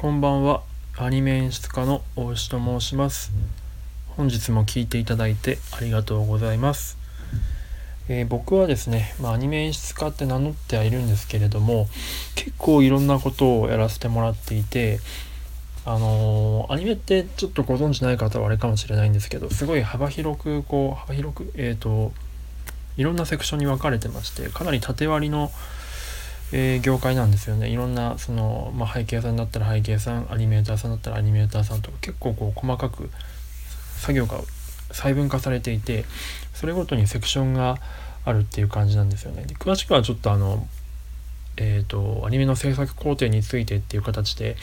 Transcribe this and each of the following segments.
こんばんは。アニメ演出家の大石と申します。本日も聞いていただいてありがとうございます、えー僕はですね、まあ、アニメ演出家って名乗ってはいるんですけれども結構いろんなことをやらせてもらっていてあのーアニメってちょっとご存知ない方はあれかもしれないんですけどすごい幅広くこう幅広くえっ、といろんなセクションに分かれてましてかなり縦割りのえー業界なんですよねいろんなその、まあ、背景屋さんだったら背景屋さんアニメーターさんだったらアニメーターさんとか結構こう細かく作業が細分化されていてそれごとにセクションがあるっていう感じなんですよね。で詳しくはちょっとあのえー、とアニメの制作工程についてっていう形で、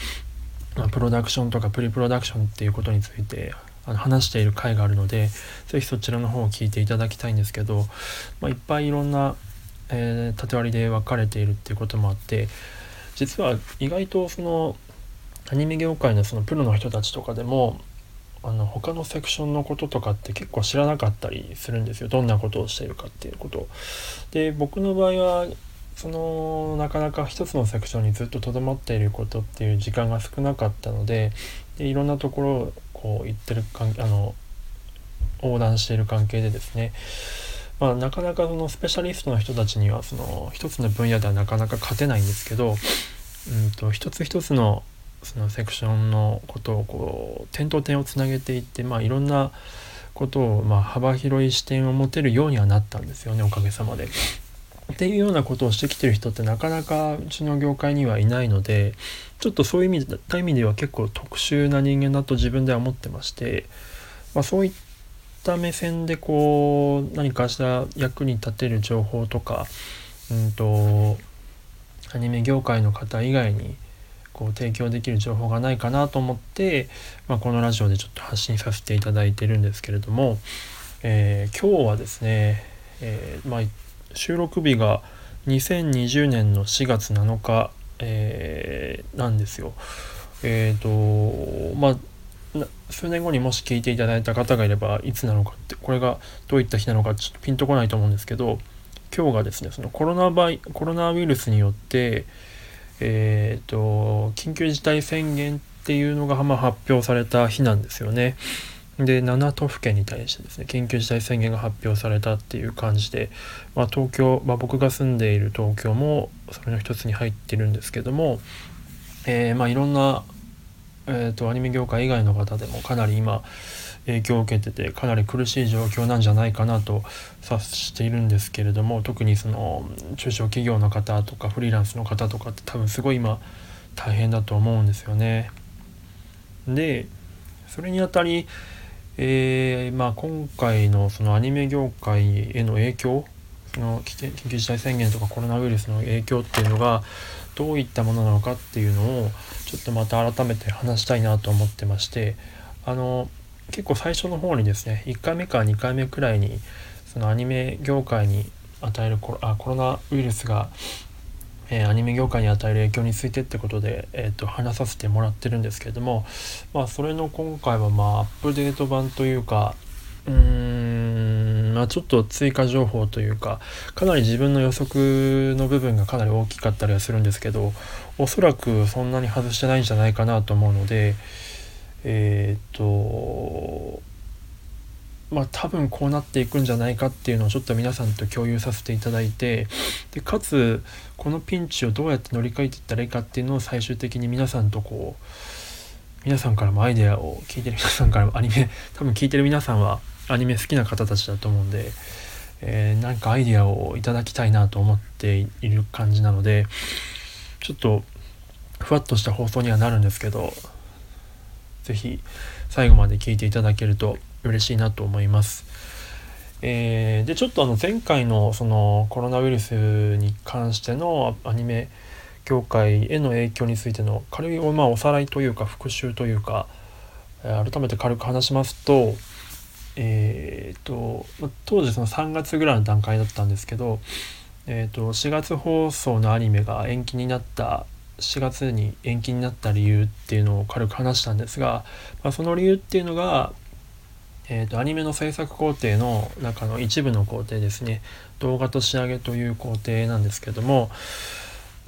まあ、プロダクションとかプリプロダクションっていうことについてあの話している回があるので是非そちらの方を聞いていただきたいんですけど、まあ、いっぱいいろんなえー縦割りで分かれているっていうこともあって実は意外とそのアニメ業界のそのプロの人たちとかでもあの他のセクションのこととかって結構知らなかったりするんですよどんなことをしているかっていうこと。で僕の場合はそのなかなか一つのセクションにずっととどまっていることっていう時間が少なかったのででいろんなところをこう行ってる関あの横断している関係でですねまあ、なかなかそのスペシャリストの人たちにはその一つの分野ではなかなか勝てないんですけど、うん、と一つ一つのそのセクションのことをこう点と点をつなげていって、まあ、いろんなことを、まあ、幅広い視点を持てるようにはなったんですよねおかげさまで。っていうようなことをしてきてる人ってなかなかうちの業界にはいないのでちょっとそういう意味で意味では結構特殊な人間だと自分では思ってまして、まあ、そういった目線でこう何かしら役に立てる情報とか、うん、とアニメ業界の方以外にこう提供できる情報がないかなと思って、まあ、このラジオでちょっと発信させていただいてるんですけれども、えー今日はですね、えーまあ、収録日が2020年の4月7日、えーなんですよ。えっ、とまあ数年後にもし聞いていただいた方がいればいつなのかってこれがどういった日なのかちょっとピンとこないと思うんですけど今日がですねそのコロナバイコロナウイルスによってえっ、と緊急事態宣言っていうのが、ま、発表された日なんですよね。で7都府県に対してですね緊急事態宣言が発表されたっていう感じで、まあ、東京、まあ、僕が住んでいる東京もそれの一つに入ってるんですけども、えーまあ、いろんな、えー、とアニメ業界以外の方でもかなり今影響を受けててかなり苦しい状況なんじゃないかなと察しているんですけれども特にその中小企業の方とかフリーランスの方とかって多分すごい今大変だと思うんですよね。でそれにあたり、えーまあ、今回のそのアニメ業界への影響その緊緊急事態宣言とかコロナウイルスの影響っていうのがどういったものなのかっていうのをちょっとまた改めて話したいなと思ってましてあの結構最初の方にですね1回目か2回目くらいにそのアニメ業界に与えるコロあコロナウイルスが、えーアニメ業界に与える影響についてってことで、えー、と話させてもらってるんですけれどもまあそれの今回はまあアップデート版というかうんまあちょっと追加情報というかかなり自分の予測の部分がかなり大きかったりはするんですけどおそらくそんなに外してないんじゃないかなと思うのでえっ、とまあ多分こうなっていくんじゃないかっていうのをちょっと皆さんと共有させていただいてでかつこのピンチをどうやって乗り換えていったらいいかっていうのを最終的に皆さんとこう皆さんからもアイデアを聞いてる皆さんからもアニメ多分聞いてる皆さんはアニメ好きな方たちだと思うんで、えーなんかアイデアをいただきたいなと思っている感じなのでちょっとふわっとした放送にはなるんですけど是非最後まで聞いていただけると嬉しいなと思います。えーでちょっとあの前回のそのコロナウイルスに関してのアニメ業界への影響についての軽いまあおさらいというか復習というか、改めて軽く話しますと,、えーとま当時その3月ぐらいの段階だったんですけど、えー、と4月放送のアニメが延期になった4月に延期になった理由っていうのを軽く話したんですが、まあ、その理由っていうのが、えー、とアニメの制作工程の中の一部の工程ですね。動画と仕上げという工程なんですけども、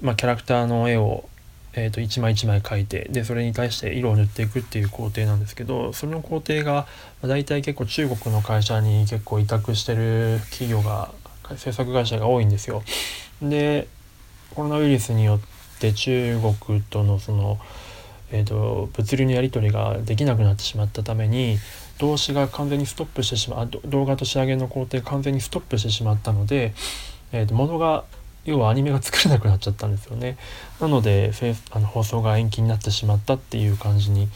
まあ、キャラクターの絵をえー、と一枚一枚描いてでそれに対して色を塗っていくっていう工程なんですけどその工程が大体結構中国の会社に結構委託してる企業が制作会社が多いんですよ。でコロナウイルスによって中国とのその、えーと、物流のやり取りができなくなってしまったために動詞が完全にストップしてしまう動画と仕上げの工程完全にストップしてしまったので、えー、と物が要はアニメが作れなくなっちゃったんですよね。なのであの放送が延期になってしまったっていう感じに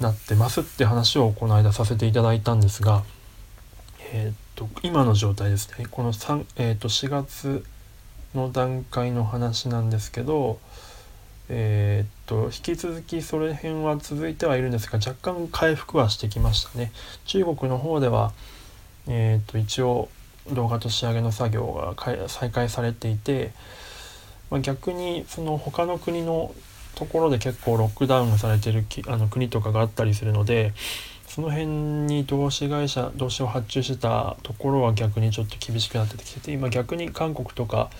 なってますって話をこの間させていただいたんですが、えーと、今の状態ですねこの3、えーと、4月の段階の話なんですけど、えーと、引き続きそれ辺は続いてはいるんですが若干回復はしてきましたね。中国の方では、えー、と一応動画と仕上げの作業が再開されていて、まあ、逆にその他の国のところで結構ロックダウンされてるあの国とかがあったりするのでその辺に投資会社投資を発注してたところは逆にちょっと厳しくなってきてて今逆に韓国とか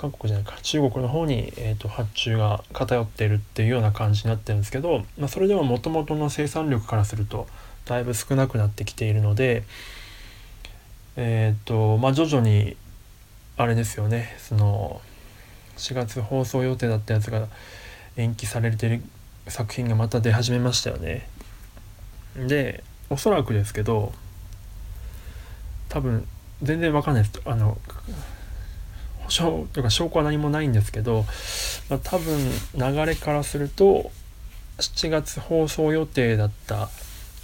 韓国じゃないか中国の方に、えーと、発注が偏っているっていうような感じになってるんですけど、まあ、それでももともとの生産力からするとだいぶ少なくなってきているのでえっ、ー、とまあ徐々にあれですよねその4月放送予定だったやつが延期されてる作品がまた出始めましたよね。でおそらくですけど多分全然わかんないですあの保証とか証拠は何もないんですけど、まあ、多分流れからすると7月放送予定だった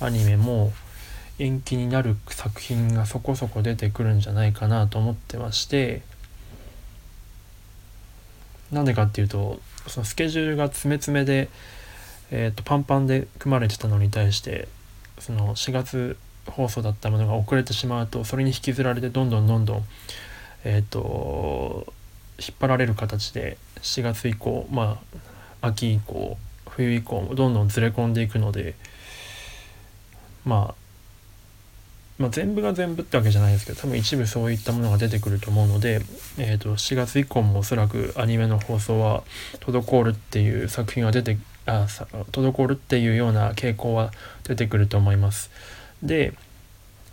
アニメも延期になる作品がそこそこ出てくるんじゃないかなと思ってましてなんでかっていうとそのスケジュールが詰め詰めで、えー、とパンパンで組まれてたのに対してその4月放送だったものが遅れてしまうとそれに引きずられてどんどんどんどんえっ、ー、と引っ張られる形で4月以降まあ秋以降冬以降もどんどんずれ込んでいくのでまあまあ、全部が全部ってわけじゃないですけど多分一部そういったものが出てくると思うので、えー、と4月以降もおそらくアニメの放送は滞るっていう作品が出てあ滞るっていうような傾向は出てくると思います。で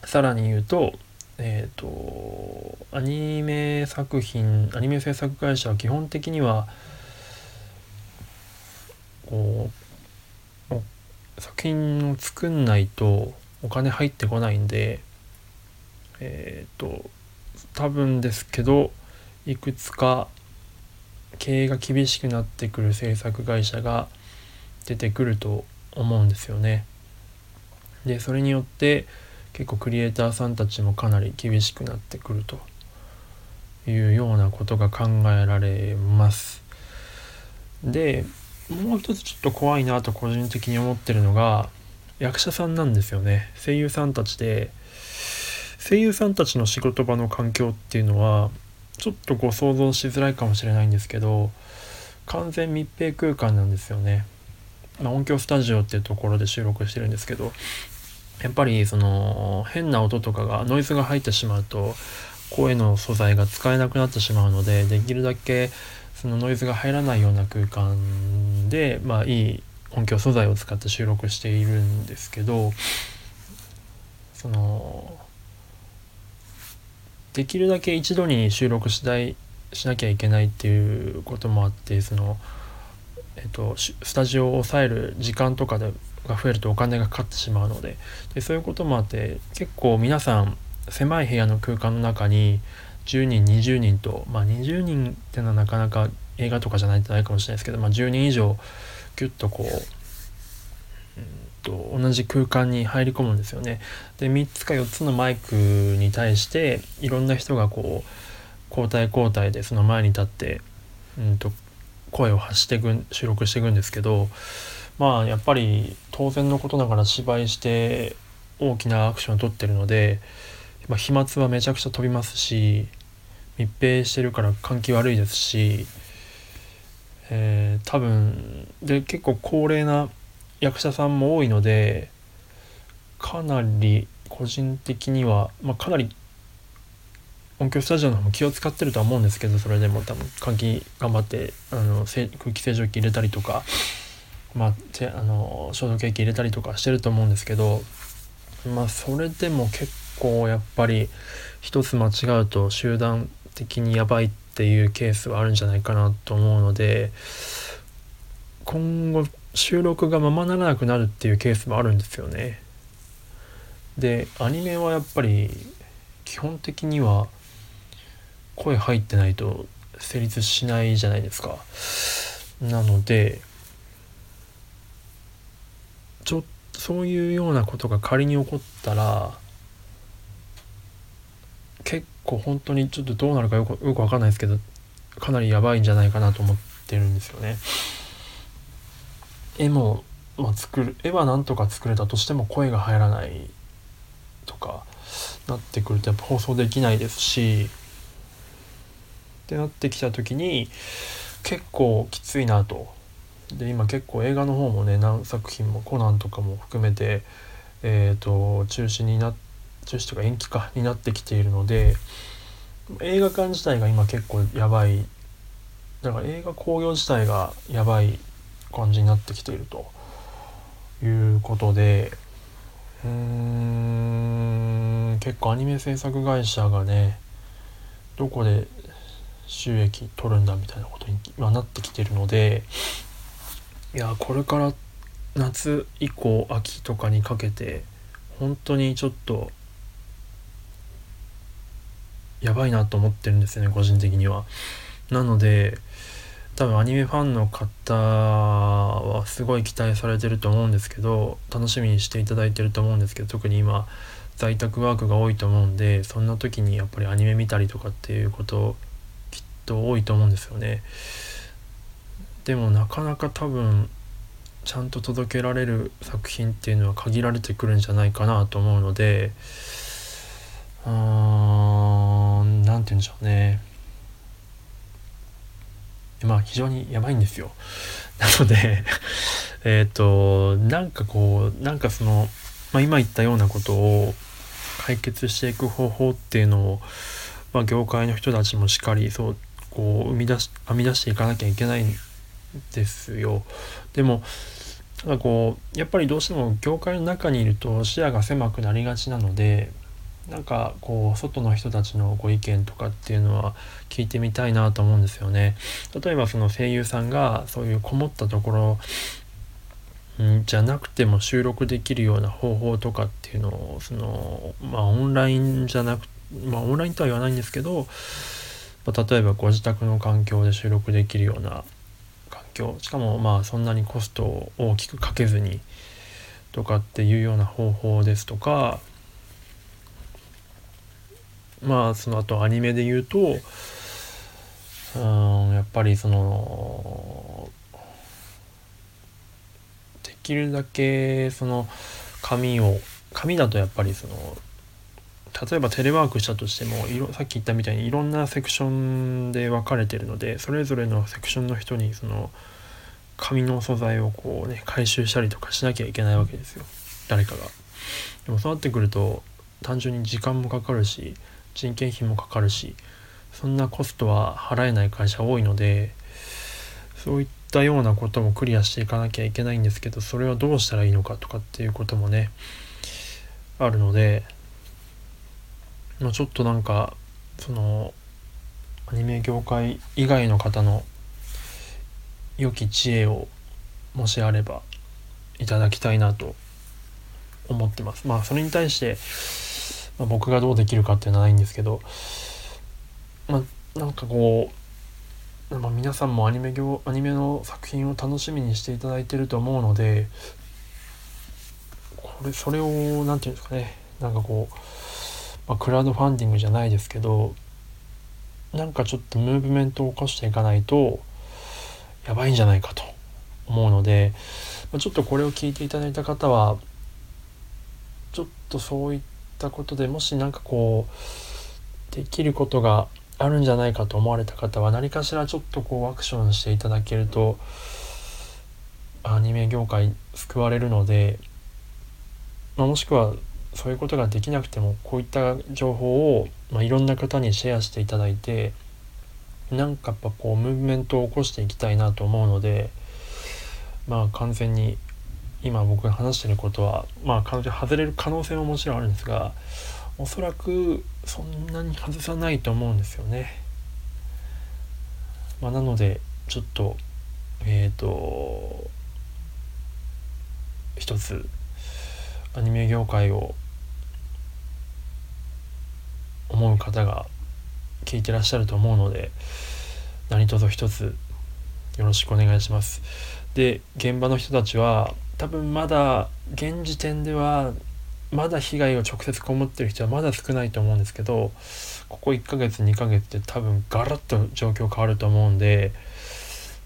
さらに言うとえっ、ー、とアニメ作品アニメ制作会社は基本的にはこう作品を作んないとお金入ってこないんでえっ、ー、と多分ですけどいくつか経営が厳しくなってくる制作会社が出てくると思うんですよね。でそれによって結構クリエイターさんたちもかなり厳しくなってくるというようなことが考えられます。でもう一つちょっと怖いなと個人的に思ってるのが役者さんなんですよね。声優さんたちで。声優さんたちの仕事場の環境っていうのはちょっとご想像しづらいかもしれないんですけど完全密閉空間なんですよね、まあ、音響スタジオっていうところで収録してるんですけどやっぱりその変な音とかがノイズが入ってしまうと声の素材が使えなくなってしまうのでできるだけそのノイズが入らないような空間でまあいい音響素材を使って収録しているんですけどそのできるだけ一度に収録しないしなきゃいけないっていうこともあってその、えっと、スタジオを抑える時間とかでが増えるとお金がかかってしまうのででそういうこともあって結構皆さん狭い部屋の空間の中に10人20人とまあ20人っていうのはなかなか映画とかじゃないとないかもしれないですけど、まあ、10人以上ギュッとこう、うんと、同じ空間に入り込むんですよね。で3つか4つのマイクに対していろんな人がこう交代交代でその前に立って、うんと、声を発してく収録していくんですけどまあやっぱり当然のことながら芝居して大きなアクションを取ってるので、まあ、飛沫はめちゃくちゃ飛びますし密閉してるから換気悪いですしえー、多分で結構高齢な役者さんも多いのでかなり個人的には、まあ、かなり音響スタジオの方も気を使ってるとは思うんですけどそれでも多分換気頑張ってあの空気清浄機入れたりとか、まあ、てあの消毒液入れたりとかしてると思うんですけどまあそれでも結構やっぱり一つ間違うと集団的にやばいってていうケースはあるんじゃないかなと思うので今後収録がままならなくなるっていうケースもあるんですよね。でアニメはやっぱり基本的には声入ってないと成立しないじゃないですか。なのでちょそういうようなことが仮に起こったら結構本当にちょっとどうなるかよくよく分かんないですけどかなりやばいんじゃないかなと思ってるんですよね。絵も、まあ、作る絵はなんとか作れたとしても声が入らないとかなってくるとやっぱ放送できないですしってなってきた時に結構きついなと。で今結構映画の方もね何作品もコナンとかも含めてえ、ー、と中止になって中止とか延期かになってきているので映画館自体が今結構やばい。だから映画興行自体がやばい感じになってきていると。いうことでうーん結構アニメ制作会社がねどこで収益取るんだみたいなことに今なってきてるのでいやこれから夏以降秋とかにかけて本当にちょっとやばいなと思ってるんですよね個人的には。なので多分アニメファンの方はすごい期待されてると思うんですけど楽しみにしていただいてると思うんですけど特に今在宅ワークが多いと思うんでそんな時にやっぱりアニメ見たりとかっていうこときっと多いと思うんですよね。でもなかなか多分ちゃんと届けられる作品っていうのは限られてくるんじゃないかなと思うのでうんて言うんでしょうねまあ非常にやばいんですよ。なので えっとなんかこうなんかその、まあ、今言ったようなことを解決していく方法っていうのを、まあ、業界の人たちもしっかりそうこう生み出し編み出していかなきゃいけないんですよ。でもなんかこうやっぱりどうしても業界の中にいると視野が狭くなりがちなのでなんかこう外の人たちのご意見とかっていうのは聞いてみたいなと思うんですよね。例えばその声優さんがそういうこもったところんじゃなくても収録できるような方法とかっていうのをそのまあオンラインじゃなくまあオンラインとは言わないんですけど、まあ、例えばご自宅の環境で収録できるような環境しかもまあそんなにコストを大きくかけずにとかっていうような方法ですとかまあその後アニメで言うとうんやっぱりそのできるだけその紙を紙だとやっぱりその例えばテレワークしたとしてもいろさっき言ったみたいにいろんなセクションで分かれてるのでそれぞれのセクションの人にその紙の素材をこうね回収したりとかしなきゃいけないわけですよ誰かが。でもそうなってくると単純に時間もかかるし人件費もかかるしそんなコストは払えない会社多いのでそういったようなこともクリアしていかなきゃいけないんですけどそれはどうしたらいいのかとかっていうこともねあるので、まあ、ちょっとなんかそのアニメ業界以外の方の良き知恵をもしあればいただきたいなと思ってます。まあそれに対してまあ、僕がどうできるかっていうのはないんですけど、まあ、なんかこう、まあ、皆さんもアニメ業アニメの作品を楽しみにしていただいてると思うのでこれそれを何て言うんですかねなんかこう、まあ、クラウドファンディングじゃないですけどなんかちょっとムーブメントを起こしていかないとやばいんじゃないかと思うので、まあ、ちょっとこれを聞いていただいた方はちょっとそういったったことでもし何かこうできることがあるんじゃないかと思われた方は何かしらちょっとこうアクションしていただけるとアニメ業界救われるので、まあ、もしくはそういうことができなくてもこういった情報を、まあ、いろんな方にシェアしていただいてなんかやっぱこうムーブメントを起こしていきたいなと思うのでまあ完全に今僕が話してることはまあ完全に外れる可能性ももちろんあるんですがおそらくそんなに外さないと思うんですよね。まあ、なのでちょっとえっ、ー、と一つアニメ業界を思う方が聞いてらっしゃると思うので何卒一つよろしくお願いします。で現場の人たちは多分まだ現時点ではまだ被害を直接被ってる人はまだ少ないと思うんですけどここ1ヶ月2ヶ月って多分ガラッと状況変わると思うんで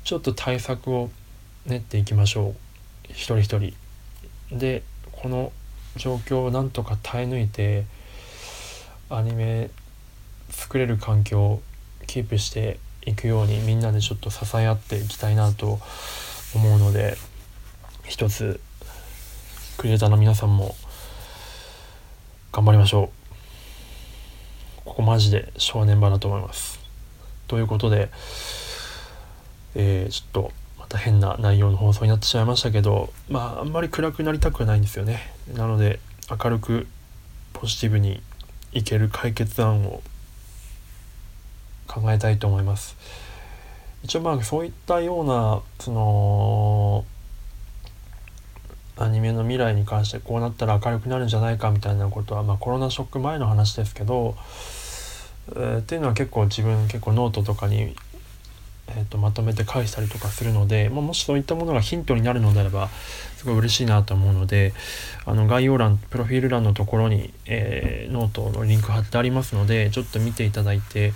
ちょっと対策を練っていきましょう一人一人。でこの状況をなんとか耐え抜いてアニメ作れる環境をキープしていくようにみんなでちょっと支え合っていきたいなと思うので一つクリエイターの皆さんも頑張りましょう。ここマジで正念場だと思います。ということでえー、ちょっとまた変な内容の放送になってしまいましたけどまああんまり暗くなりたくないんですよね。なので明るくポジティブにいける解決案を考えたいと思います。一応まあそういったようなそのアニメの未来に関してこうなったら明るくなるんじゃないかみたいなことは、まあ、コロナショック前の話ですけど、えー、っていうのは結構自分結構ノートとかにえーと、まとめて書いたりとかするので、まあ、もしそういったものがヒントになるのであればすごい嬉しいなと思うのであの概要欄プロフィール欄のところに、えー、ノートのリンク貼ってありますのでちょっと見ていただいて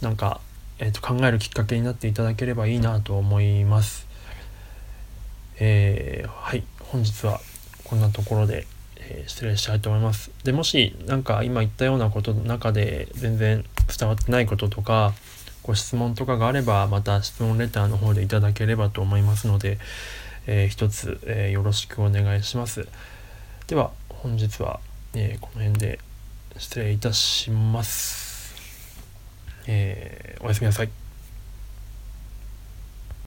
なんか、えーと、考えるきっかけになっていただければいいなと思います。えー、はい本日はこんなところで、え失礼したいと思います。でもし何か今言ったようなことの中で全然伝わってないこととかご質問とかがあればまた質問レターの方でいただければと思いますので、えー、一つ、えー、よろしくお願いします。では本日は、えー、この辺で失礼いたします。えー、おやすみなさい。